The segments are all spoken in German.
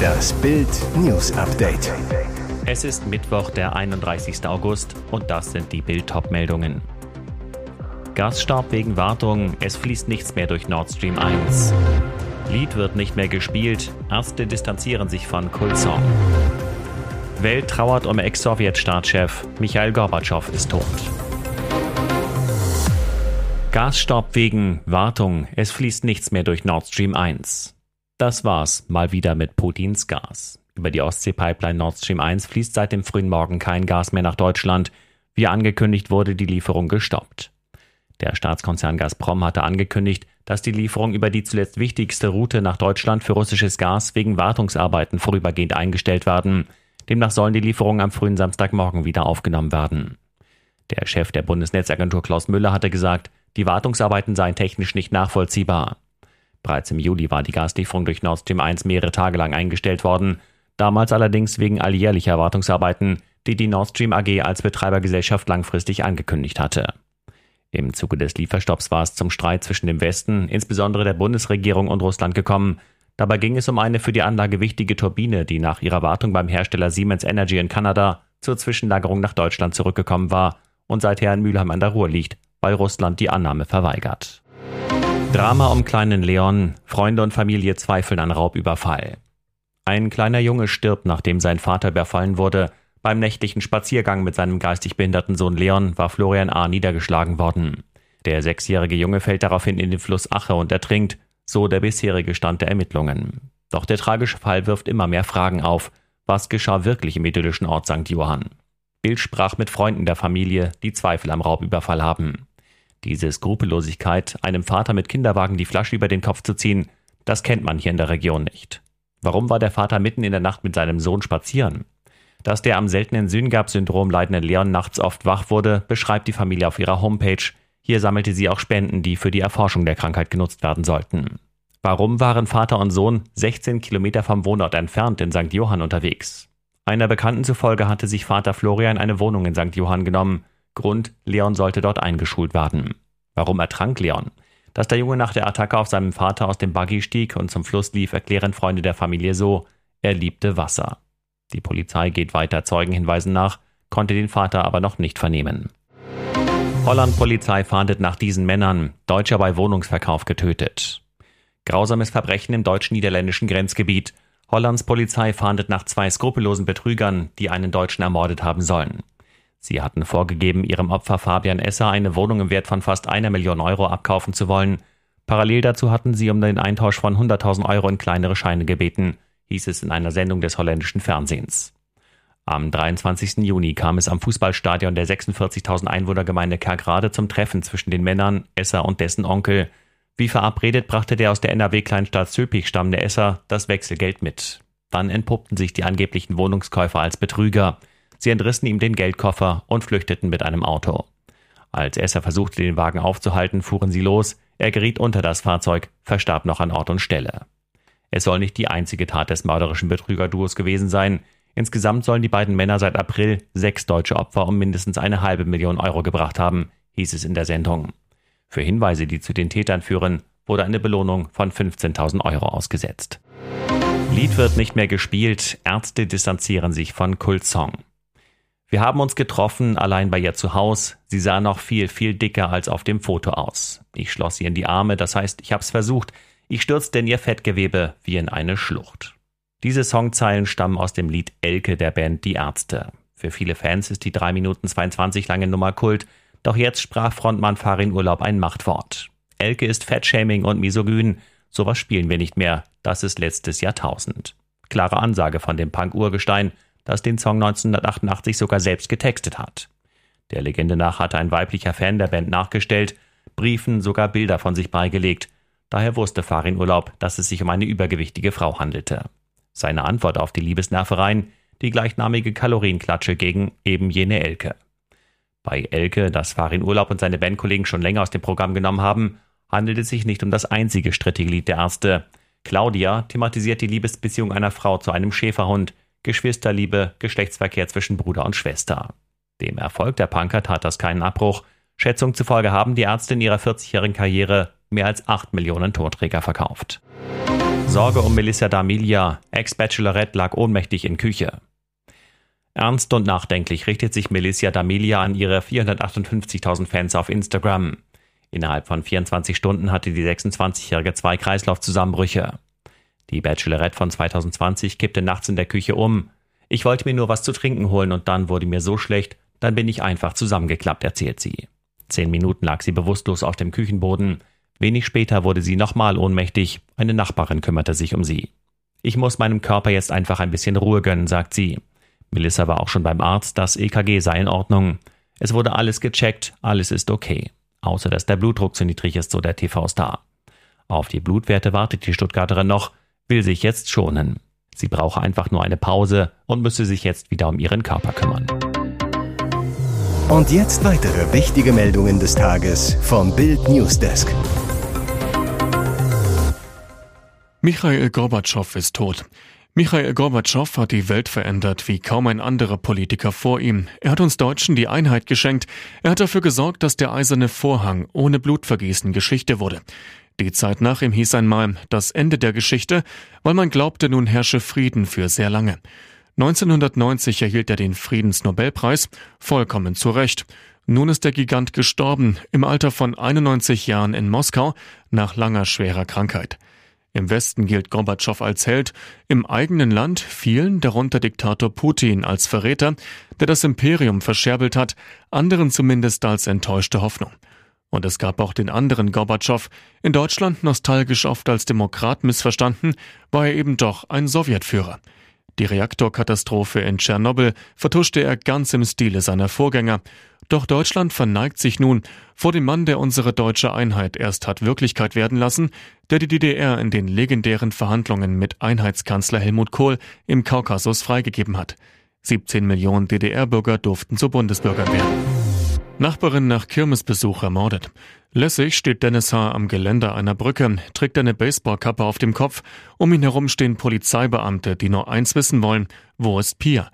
Das Bild News Update. Es ist Mittwoch, der 31. August und das sind die Bild meldungen Gasstart wegen Wartung, es fließt nichts mehr durch Nord Stream 1. Lied wird nicht mehr gespielt, Ärzte distanzieren sich von Kulsong. Welt trauert um Ex-Sowjet-Staatschef, Michael Gorbatschow ist tot. Gasstopp wegen Wartung, es fließt nichts mehr durch Nord Stream 1. Das war's mal wieder mit Putins Gas. Über die Ostsee-Pipeline Nord Stream 1 fließt seit dem frühen Morgen kein Gas mehr nach Deutschland. Wie angekündigt wurde die Lieferung gestoppt. Der Staatskonzern Gazprom hatte angekündigt, dass die Lieferung über die zuletzt wichtigste Route nach Deutschland für russisches Gas wegen Wartungsarbeiten vorübergehend eingestellt werden. Demnach sollen die Lieferungen am frühen Samstagmorgen wieder aufgenommen werden. Der Chef der Bundesnetzagentur Klaus Müller hatte gesagt, die Wartungsarbeiten seien technisch nicht nachvollziehbar. Bereits im Juli war die Gaslieferung durch Nord Stream 1 mehrere Tage lang eingestellt worden, damals allerdings wegen alljährlicher Wartungsarbeiten, die die Nord Stream AG als Betreibergesellschaft langfristig angekündigt hatte. Im Zuge des Lieferstopps war es zum Streit zwischen dem Westen, insbesondere der Bundesregierung und Russland gekommen. Dabei ging es um eine für die Anlage wichtige Turbine, die nach ihrer Wartung beim Hersteller Siemens Energy in Kanada zur Zwischenlagerung nach Deutschland zurückgekommen war und seither in Mülheim an der Ruhr liegt weil Russland die Annahme verweigert. Drama um kleinen Leon, Freunde und Familie zweifeln an Raubüberfall. Ein kleiner Junge stirbt, nachdem sein Vater überfallen wurde. Beim nächtlichen Spaziergang mit seinem geistig behinderten Sohn Leon war Florian A. niedergeschlagen worden. Der sechsjährige Junge fällt daraufhin in den Fluss Ache und ertrinkt, so der bisherige Stand der Ermittlungen. Doch der tragische Fall wirft immer mehr Fragen auf. Was geschah wirklich im idyllischen Ort St. Johann? Bild sprach mit Freunden der Familie, die Zweifel am Raubüberfall haben. Diese Skrupellosigkeit, einem Vater mit Kinderwagen die Flasche über den Kopf zu ziehen, das kennt man hier in der Region nicht. Warum war der Vater mitten in der Nacht mit seinem Sohn spazieren? Dass der am seltenen Syngap-Syndrom leidende Leon nachts oft wach wurde, beschreibt die Familie auf ihrer Homepage. Hier sammelte sie auch Spenden, die für die Erforschung der Krankheit genutzt werden sollten. Warum waren Vater und Sohn 16 Kilometer vom Wohnort entfernt in St. Johann unterwegs? Einer Bekannten zufolge hatte sich Vater Florian eine Wohnung in St. Johann genommen. Grund, Leon sollte dort eingeschult werden. Warum ertrank Leon? Dass der Junge nach der Attacke auf seinem Vater aus dem Buggy stieg und zum Fluss lief, erklären Freunde der Familie so, er liebte Wasser. Die Polizei geht weiter Zeugenhinweisen nach, konnte den Vater aber noch nicht vernehmen. Holland-Polizei fahndet nach diesen Männern, Deutscher bei Wohnungsverkauf getötet. Grausames Verbrechen im deutsch-niederländischen Grenzgebiet. Hollands Polizei fahndet nach zwei skrupellosen Betrügern, die einen Deutschen ermordet haben sollen. Sie hatten vorgegeben, ihrem Opfer Fabian Esser eine Wohnung im Wert von fast einer Million Euro abkaufen zu wollen. Parallel dazu hatten sie um den Eintausch von 100.000 Euro in kleinere Scheine gebeten, hieß es in einer Sendung des holländischen Fernsehens. Am 23. Juni kam es am Fußballstadion der 46.000 Einwohnergemeinde Kerkrade zum Treffen zwischen den Männern Esser und dessen Onkel. Wie verabredet brachte der aus der NRW-Kleinstadt Zülpich stammende Esser das Wechselgeld mit. Dann entpuppten sich die angeblichen Wohnungskäufer als Betrüger. Sie entrissen ihm den Geldkoffer und flüchteten mit einem Auto. Als Esser versuchte, den Wagen aufzuhalten, fuhren sie los. Er geriet unter das Fahrzeug, verstarb noch an Ort und Stelle. Es soll nicht die einzige Tat des mörderischen Betrügerduos gewesen sein. Insgesamt sollen die beiden Männer seit April sechs deutsche Opfer um mindestens eine halbe Million Euro gebracht haben, hieß es in der Sendung. Für Hinweise, die zu den Tätern führen, wurde eine Belohnung von 15.000 Euro ausgesetzt. Lied wird nicht mehr gespielt, Ärzte distanzieren sich von Kultsong. Wir haben uns getroffen, allein bei ihr zu Haus. Sie sah noch viel, viel dicker als auf dem Foto aus. Ich schloss sie in die Arme, das heißt, ich hab's versucht. Ich stürzte in ihr Fettgewebe wie in eine Schlucht. Diese Songzeilen stammen aus dem Lied Elke der Band Die Ärzte. Für viele Fans ist die 3 Minuten 22 lange Nummer Kult, doch jetzt sprach Frontmann Farin Urlaub ein Machtwort. Elke ist Fettshaming und misogyn. Sowas spielen wir nicht mehr. Das ist letztes Jahrtausend. Klare Ansage von dem Punk-Urgestein das den Song 1988 sogar selbst getextet hat. Der Legende nach hatte ein weiblicher Fan der Band nachgestellt, Briefen sogar Bilder von sich beigelegt. Daher wusste Farin Urlaub, dass es sich um eine übergewichtige Frau handelte. Seine Antwort auf die Liebesnervereien, die gleichnamige Kalorienklatsche gegen eben jene Elke. Bei Elke, das Farin Urlaub und seine Bandkollegen schon länger aus dem Programm genommen haben, handelt es sich nicht um das einzige strittige Lied der Ärzte. Claudia thematisiert die Liebesbeziehung einer Frau zu einem Schäferhund, Geschwisterliebe, Geschlechtsverkehr zwischen Bruder und Schwester. Dem Erfolg der Punker tat das keinen Abbruch. Schätzung zufolge haben die Ärzte in ihrer 40-jährigen Karriere mehr als 8 Millionen Tonträger verkauft. Sorge um Melissa D'Amelia, Ex-Bachelorette lag ohnmächtig in Küche. Ernst und nachdenklich richtet sich Melissa D'Amelia an ihre 458.000 Fans auf Instagram. Innerhalb von 24 Stunden hatte die 26-Jährige zwei Kreislaufzusammenbrüche. Die Bachelorette von 2020 kippte nachts in der Küche um. Ich wollte mir nur was zu trinken holen und dann wurde mir so schlecht, dann bin ich einfach zusammengeklappt, erzählt sie. Zehn Minuten lag sie bewusstlos auf dem Küchenboden. Wenig später wurde sie nochmal ohnmächtig. Eine Nachbarin kümmerte sich um sie. Ich muss meinem Körper jetzt einfach ein bisschen Ruhe gönnen, sagt sie. Melissa war auch schon beim Arzt, das EKG sei in Ordnung. Es wurde alles gecheckt, alles ist okay. Außer dass der Blutdruck zu niedrig ist, so der TV-Star. Auf die Blutwerte wartet die Stuttgarterin noch, will sich jetzt schonen. Sie brauche einfach nur eine Pause und müsse sich jetzt wieder um ihren Körper kümmern. Und jetzt weitere wichtige Meldungen des Tages vom Bild Newsdesk. Michael Gorbatschow ist tot. Michael Gorbatschow hat die Welt verändert wie kaum ein anderer Politiker vor ihm. Er hat uns Deutschen die Einheit geschenkt. Er hat dafür gesorgt, dass der eiserne Vorhang ohne Blutvergießen Geschichte wurde. Die Zeit nach ihm hieß einmal das Ende der Geschichte, weil man glaubte, nun herrsche Frieden für sehr lange. 1990 erhielt er den Friedensnobelpreis, vollkommen zu Recht. Nun ist der Gigant gestorben, im Alter von 91 Jahren in Moskau, nach langer schwerer Krankheit. Im Westen gilt Gorbatschow als Held, im eigenen Land vielen, darunter Diktator Putin, als Verräter, der das Imperium verscherbelt hat, anderen zumindest als enttäuschte Hoffnung. Und es gab auch den anderen Gorbatschow, in Deutschland nostalgisch oft als Demokrat missverstanden, war er eben doch ein Sowjetführer. Die Reaktorkatastrophe in Tschernobyl vertuschte er ganz im Stile seiner Vorgänger. Doch Deutschland verneigt sich nun vor dem Mann, der unsere deutsche Einheit erst hat Wirklichkeit werden lassen, der die DDR in den legendären Verhandlungen mit Einheitskanzler Helmut Kohl im Kaukasus freigegeben hat. 17 Millionen DDR-Bürger durften zu Bundesbürgern werden. Nachbarin nach Kirmesbesuch ermordet. Lässig steht Dennis H. am Geländer einer Brücke, trägt eine Baseballkappe auf dem Kopf. Um ihn herum stehen Polizeibeamte, die nur eins wissen wollen. Wo ist Pia?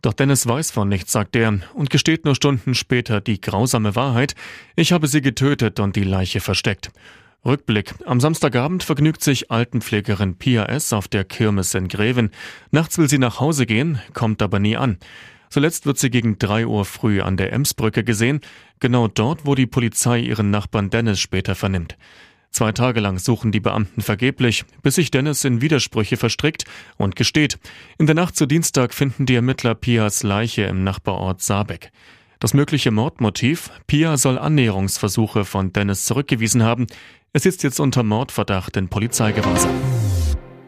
Doch Dennis weiß von nichts, sagt er, und gesteht nur Stunden später die grausame Wahrheit. Ich habe sie getötet und die Leiche versteckt. Rückblick. Am Samstagabend vergnügt sich Altenpflegerin Pia S. auf der Kirmes in Greven. Nachts will sie nach Hause gehen, kommt aber nie an. Zuletzt wird sie gegen drei Uhr früh an der Emsbrücke gesehen, genau dort, wo die Polizei ihren Nachbarn Dennis später vernimmt. Zwei Tage lang suchen die Beamten vergeblich, bis sich Dennis in Widersprüche verstrickt und gesteht. In der Nacht zu Dienstag finden die Ermittler Pias Leiche im Nachbarort Saarbeck. Das mögliche Mordmotiv? Pia soll Annäherungsversuche von Dennis zurückgewiesen haben. Er sitzt jetzt unter Mordverdacht in Polizeigewahrsam.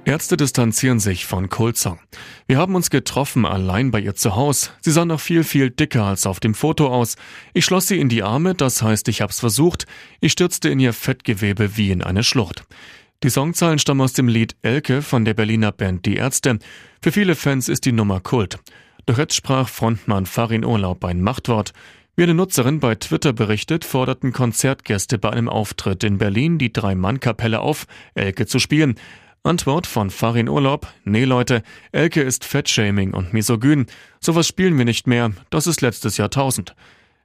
Ärzte distanzieren sich von Kulzong. Wir haben uns getroffen, allein bei ihr zu Hause. Sie sah noch viel, viel dicker als auf dem Foto aus. Ich schloss sie in die Arme, das heißt, ich hab's versucht. Ich stürzte in ihr Fettgewebe wie in eine Schlucht. Die Songzeilen stammen aus dem Lied Elke von der Berliner Band Die Ärzte. Für viele Fans ist die Nummer Kult. Doch jetzt sprach Frontmann Farin Urlaub ein Machtwort. Wie eine Nutzerin bei Twitter berichtet, forderten Konzertgäste bei einem Auftritt in Berlin die Drei-Mann-Kapelle auf, Elke zu spielen. Antwort von Farin Urlaub. Nee, Leute, Elke ist Fettshaming und misogyn. Sowas spielen wir nicht mehr. Das ist letztes Jahrtausend.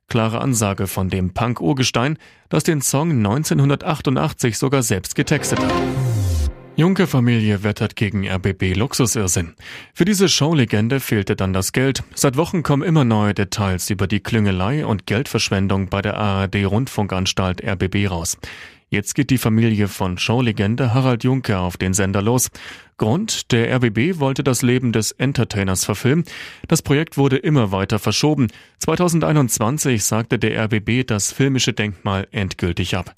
Klare Ansage von dem Punk-Urgestein, das den Song 1988 sogar selbst getextet hat. Junke-Familie wettert gegen RBB Luxusirrsinn. Für diese Showlegende fehlte dann das Geld. Seit Wochen kommen immer neue Details über die Klüngelei und Geldverschwendung bei der ARD Rundfunkanstalt RBB raus. Jetzt geht die Familie von Showlegende Harald Juncker auf den Sender los. Grund, der RBB wollte das Leben des Entertainers verfilmen. Das Projekt wurde immer weiter verschoben. 2021 sagte der RBB das filmische Denkmal endgültig ab.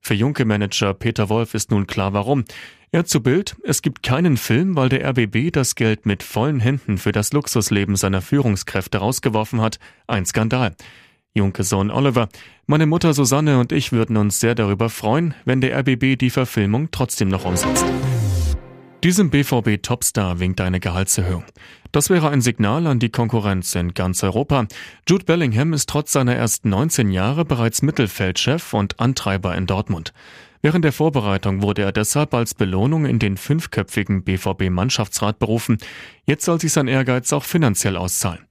Für Junke-Manager Peter Wolf ist nun klar warum. Er zu Bild, es gibt keinen Film, weil der RBB das Geld mit vollen Händen für das Luxusleben seiner Führungskräfte rausgeworfen hat. Ein Skandal. Junke Sohn Oliver. Meine Mutter Susanne und ich würden uns sehr darüber freuen, wenn der RBB die Verfilmung trotzdem noch umsetzt. Diesem BVB-Topstar winkt eine Gehaltserhöhung. Das wäre ein Signal an die Konkurrenz in ganz Europa. Jude Bellingham ist trotz seiner ersten 19 Jahre bereits Mittelfeldchef und Antreiber in Dortmund. Während der Vorbereitung wurde er deshalb als Belohnung in den fünfköpfigen BVB-Mannschaftsrat berufen. Jetzt soll sich sein Ehrgeiz auch finanziell auszahlen.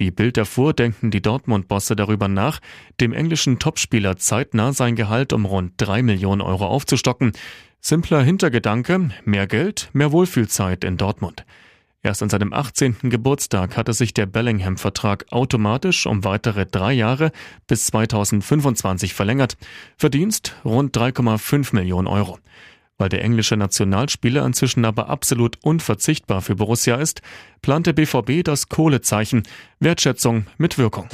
Wie Bild erfuhr, denken die Dortmund-Bosse darüber nach, dem englischen Topspieler zeitnah sein Gehalt um rund drei Millionen Euro aufzustocken. Simpler Hintergedanke, mehr Geld, mehr Wohlfühlzeit in Dortmund. Erst an seinem 18. Geburtstag hatte sich der Bellingham-Vertrag automatisch um weitere drei Jahre bis 2025 verlängert. Verdienst rund 3,5 Millionen Euro. Weil der englische Nationalspieler inzwischen aber absolut unverzichtbar für Borussia ist, plant der BVB das Kohlezeichen. Wertschätzung mit Wirkung.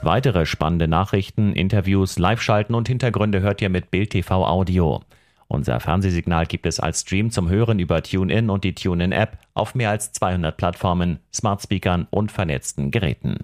Weitere spannende Nachrichten, Interviews, Live-Schalten und Hintergründe hört ihr mit Bild TV Audio. Unser Fernsehsignal gibt es als Stream zum Hören über TuneIn und die TuneIn-App auf mehr als 200 Plattformen, Smartspeakern und vernetzten Geräten.